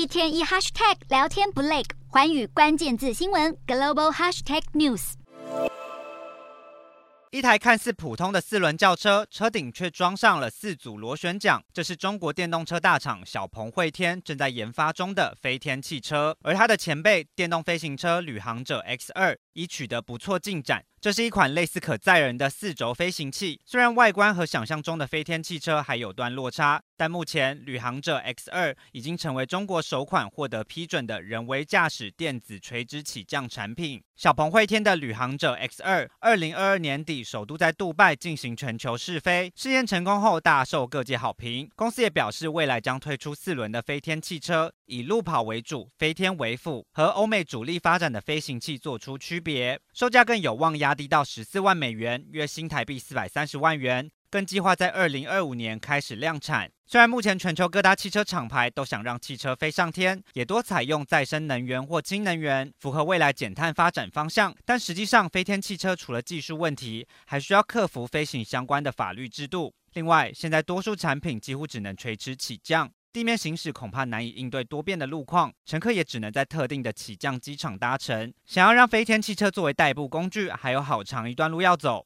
一天一 hashtag 聊天不累，环宇关键字新闻 global hashtag news。一台看似普通的四轮轿车，车顶却装上了四组螺旋桨。这是中国电动车大厂小鹏汇天正在研发中的飞天汽车，而它的前辈电动飞行车旅行者 X 二已取得不错进展。这是一款类似可载人的四轴飞行器，虽然外观和想象中的飞天汽车还有段落差，但目前旅行者 X2 已经成为中国首款获得批准的人为驾驶电子垂直起降产品。小鹏汇天的旅行者 X2，二零二二年底首度在杜拜进行全球试飞，试验成功后大受各界好评。公司也表示，未来将推出四轮的飞天汽车，以路跑为主，飞天为辅，和欧美主力发展的飞行器做出区别，售价更有望压。低到十四万美元，约新台币四百三十万元，更计划在二零二五年开始量产。虽然目前全球各大汽车厂牌都想让汽车飞上天，也多采用再生能源或氢能源，符合未来减碳发展方向，但实际上飞天汽车除了技术问题，还需要克服飞行相关的法律制度。另外，现在多数产品几乎只能垂直起降。地面行驶恐怕难以应对多变的路况，乘客也只能在特定的起降机场搭乘。想要让飞天汽车作为代步工具，还有好长一段路要走。